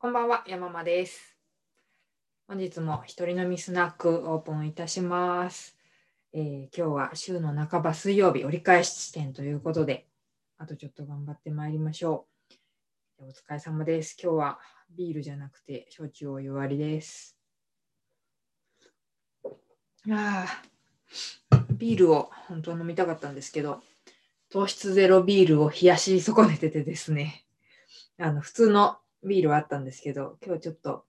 こんばんは、山間です。本日も一人飲みスナックオープンいたします。えー今日は週の半ば水曜日折り返し地点ということで、あとちょっと頑張ってまいりましょう。お疲れ様です。今日はビールじゃなくて焼酎お湯割りです。あビールを本当は飲みたかったんですけど、糖質ゼロビールを冷やし損ねててですね、あの普通のビールはあったんですけど、今日ちょっと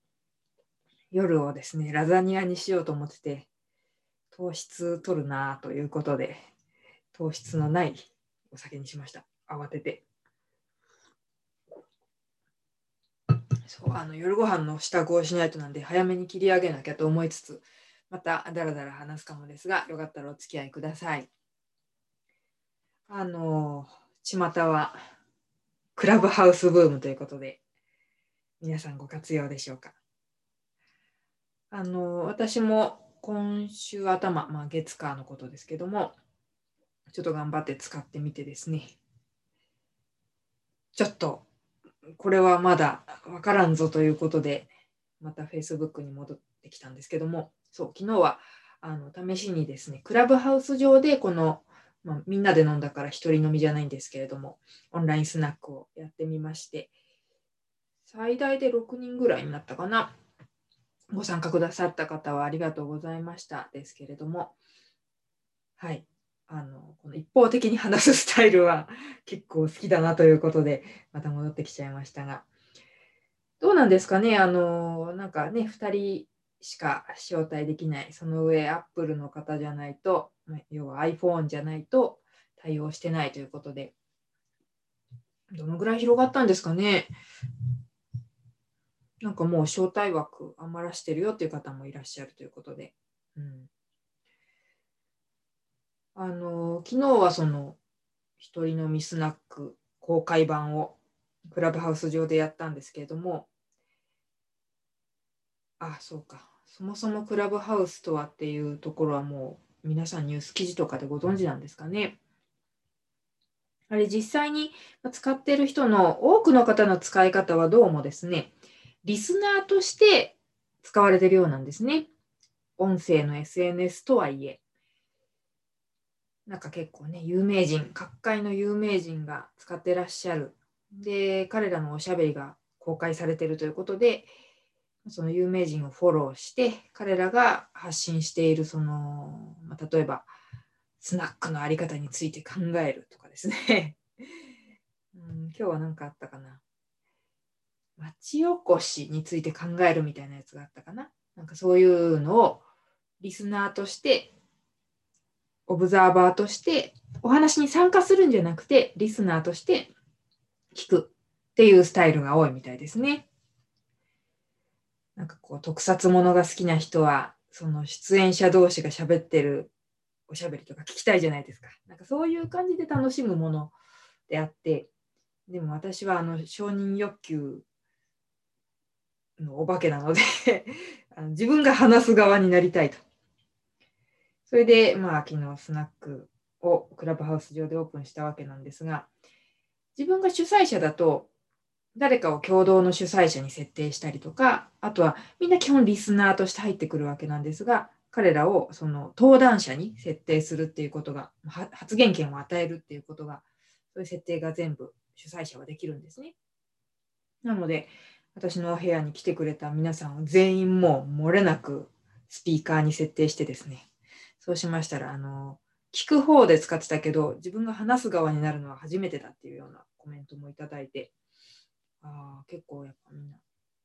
夜をですね、ラザニアにしようと思ってて、糖質取るなということで、糖質のないお酒にしました。慌てて。そう、あの夜ご飯の支度をしないとなんで、早めに切り上げなきゃと思いつつ、まただらだら話すかもですが、よかったらお付き合いください。あの、巷はクラブハウスブームということで、皆さんご活用でしょうか？あの、私も今週頭、まあ月火のことですけども、ちょっと頑張って使ってみてですね、ちょっと、これはまだわからんぞということで、また Facebook に戻ってきたんですけども、そう、昨日はあの試しにですね、クラブハウス上でこの、まあ、みんなで飲んだから一人飲みじゃないんですけれども、オンラインスナックをやってみまして、最大で6人ぐらいになったかな。ご参加くださった方はありがとうございましたですけれども、はい。あの、この一方的に話すスタイルは 結構好きだなということで、また戻ってきちゃいましたが、どうなんですかね、あの、なんかね、2人しか招待できない、その上、Apple の方じゃないと、要は iPhone じゃないと対応してないということで、どのぐらい広がったんですかね。なんかもう招待枠余らしてるよっていう方もいらっしゃるということで。うん、あの昨日はその一人飲みスナック公開版をクラブハウス上でやったんですけれども、あ、そうか。そもそもクラブハウスとはっていうところはもう皆さんニュース記事とかでご存知なんですかね。あれ実際に使ってる人の多くの方の使い方はどうもですね、リスナーとして使われてるようなんですね。音声の SNS とはいえ。なんか結構ね、有名人、各界の有名人が使ってらっしゃる。で、彼らのおしゃべりが公開されてるということで、その有名人をフォローして、彼らが発信している、その、まあ、例えば、スナックのあり方について考えるとかですね。うん、今日は何かあったかな。町おこしについて考えるみたいなやつがあったかな。なんかそういうのをリスナーとして、オブザーバーとして、お話に参加するんじゃなくて、リスナーとして聞くっていうスタイルが多いみたいですね。なんかこう、特撮ものが好きな人は、その出演者同士が喋ってるおしゃべりとか聞きたいじゃないですか。なんかそういう感じで楽しむものであって、でも私はあの承認欲求のお化けなので あの自分が話す側になりたいと。それで、まあ、昨日スナックをクラブハウス上でオープンしたわけなんですが、自分が主催者だと、誰かを共同の主催者に設定したりとか、あとはみんな基本リスナーとして入ってくるわけなんですが、彼らをその登壇者に設定するっていうことが、発言権を与えるっていうことが、そういう設定が全部主催者はできるんですね。なので、私の部屋に来てくれた皆さんを全員もう漏れなくスピーカーに設定してですね、そうしましたら、あの、聞く方で使ってたけど、自分が話す側になるのは初めてだっていうようなコメントもいただいて、あ結構やっぱみんな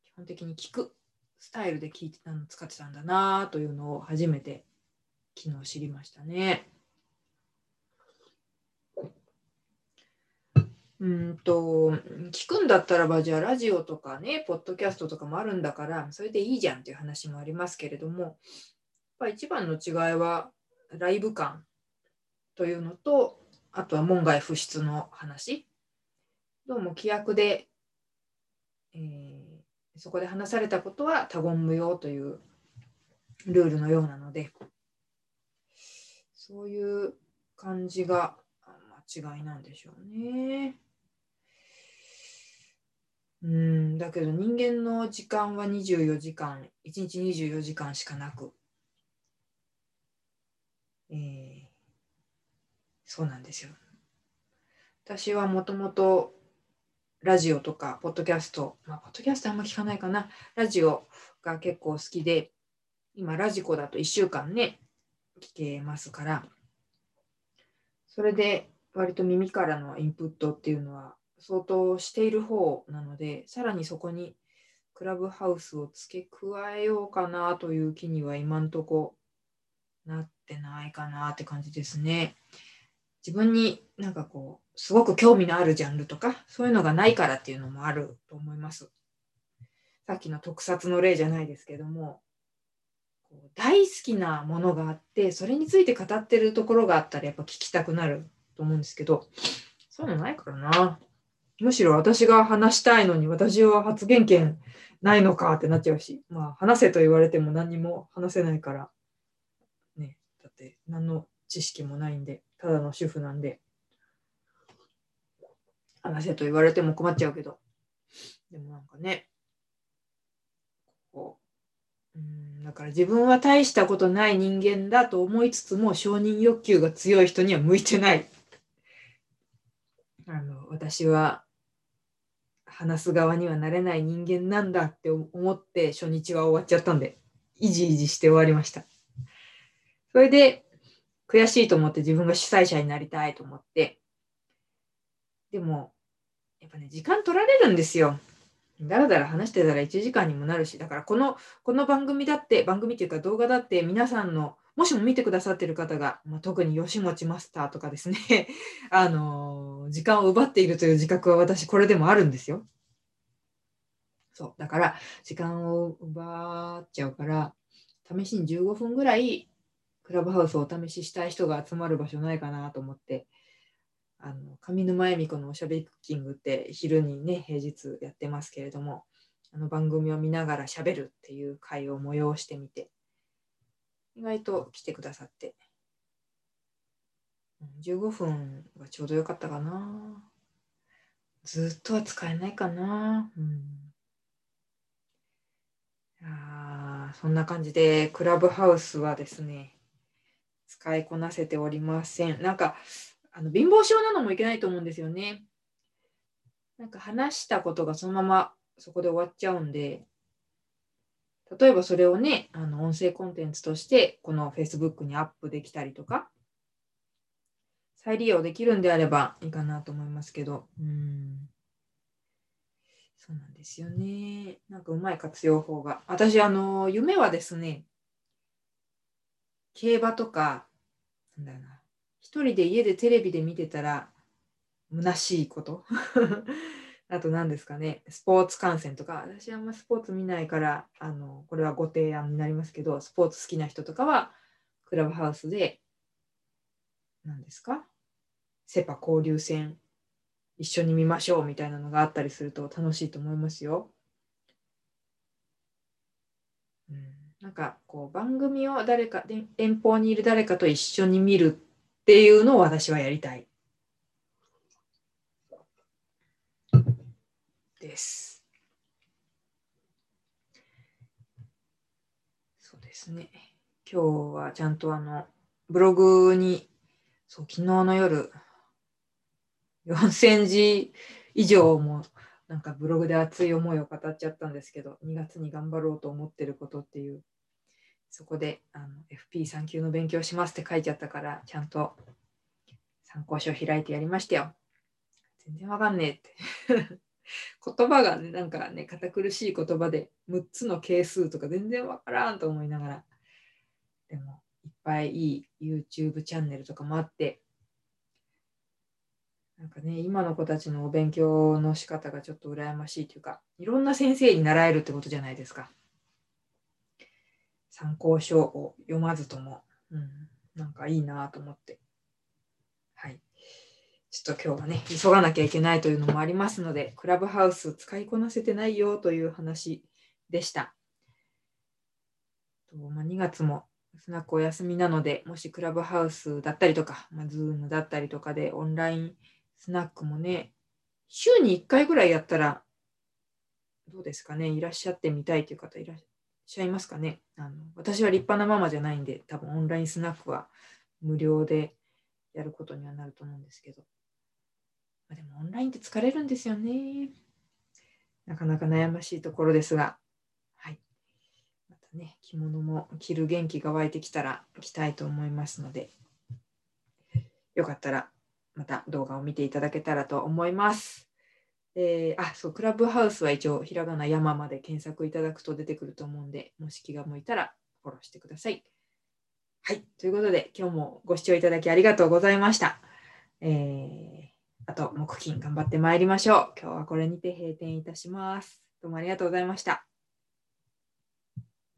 基本的に聞くスタイルで聞いてたの使ってたんだなというのを初めて昨日知りましたね。うんと聞くんだったらばじゃあラジオとかねポッドキャストとかもあるんだからそれでいいじゃんっていう話もありますけれどもやっぱ一番の違いはライブ感というのとあとは門外不出の話どうも規約で、えー、そこで話されたことは他言無用というルールのようなのでそういう感じが間違いなんでしょうね。うん、だけど人間の時間は24時間、1日24時間しかなく、えー、そうなんですよ。私はもともとラジオとか、ポッドキャスト、まあ、ポッドキャストあんま聞かないかな、ラジオが結構好きで、今、ラジコだと1週間ね、聞けますから、それで割と耳からのインプットっていうのは相当している方なので、さらにそこにクラブハウスを付け加えようかなという気には今んとこなってないかなって感じですね。自分になんかこう、すごく興味のあるジャンルとか、そういうのがないからっていうのもあると思います。さっきの特撮の例じゃないですけども、こう大好きなものがあって、それについて語ってるところがあったらやっぱ聞きたくなると思うんですけど、そういうのないからな。むしろ私が話したいのに私は発言権ないのかってなっちゃうし、まあ話せと言われても何にも話せないから、ね、だって何の知識もないんで、ただの主婦なんで、話せと言われても困っちゃうけど、でもなんかね、こう、うんだから自分は大したことない人間だと思いつつも承認欲求が強い人には向いてない。あの私は話す側にはなれない人間なんだって思って初日は終わっちゃったんで、いじいじして終わりました。それで、悔しいと思って自分が主催者になりたいと思って、でも、やっぱね、時間取られるんですよ。だらだら話してたら1時間にもなるし、だからこの、この番組だって、番組っていうか動画だって皆さんの、もしも見てくださってる方が、まあ、特に吉持マスターとかですね、あのー、時間を奪っているという自覚は私これでもあるんですよ。そう。だから、時間を奪っちゃうから、試しに15分ぐらい、クラブハウスをお試ししたい人が集まる場所ないかなと思って、あの上沼恵美子のおしゃべりクッキングって昼にね、平日やってますけれども、あの番組を見ながらしゃべるっていう会を催してみて、意外と来てくださって、15分がちょうどよかったかな。ずっとは使えないかな。うんあそんな感じで、クラブハウスはですね、使いこなせておりません。なんか、あの貧乏症なのもいけないと思うんですよね。なんか話したことがそのままそこで終わっちゃうんで、例えばそれをね、あの音声コンテンツとしてこの Facebook にアップできたりとか、再利用できるんであればいいかなと思いますけど、うんそうなんですよね。なんかうまい活用法が。私、あの、夢はですね、競馬とか、なんだろうな、一人で家でテレビで見てたら、虚しいこと。あと何ですかね、スポーツ観戦とか、私あんまスポーツ見ないから、あの、これはご提案になりますけど、スポーツ好きな人とかは、クラブハウスで、何ですかセパ交流戦一緒に見ましょうみたいなのがあったりすると楽しいと思いますよ。うん、なんかこう番組を誰かで遠方にいる誰かと一緒に見るっていうのを私はやりたい。です。そうですね。今日はちゃんとあのブログにそう昨日の夜4000字以上もなんかブログで熱い思いを語っちゃったんですけど、2月に頑張ろうと思ってることっていう、そこであの FP3 級の勉強しますって書いちゃったから、ちゃんと参考書開いてやりましたよ。全然わかんねえって。言葉がね、なんかね、堅苦しい言葉で6つの係数とか全然わからんと思いながら、でもいっぱいいい YouTube チャンネルとかもあって、なんかね、今の子たちのお勉強の仕方がちょっと羨ましいというか、いろんな先生に習えるってことじゃないですか。参考書を読まずとも、うん、なんかいいなと思って。ちょっと今日はね、急がなきゃいけないというのもありますので、クラブハウス使いこなせてないよという話でした。ま、2月もスナックお休みなので、もしクラブハウスだったりとか、まあ、 Zoom だったりとかでオンラインスナックもね、週に1回ぐらいやったらどうですかねいらっしゃってみたいという方いらっしゃいますかねあの私は立派なママじゃないんで多分オンラインスナックは無料でやることにはなると思うんですけど、でもオンラインって疲れるんですよねなかなか悩ましいところですがはいまたね着物も着る元気が湧いてきたら着たいと思いますのでよかったらまた動画を見ていただけたらと思います。えー、あ、そう、クラブハウスは一応、ひらがな山まで検索いただくと出てくると思うんで、もし気が向いたらフォローしてください。はい、ということで、今日もご視聴いただきありがとうございました。えー、あと、木金頑張ってまいりましょう。今日はこれにて閉店いたします。どうもありがとうございました。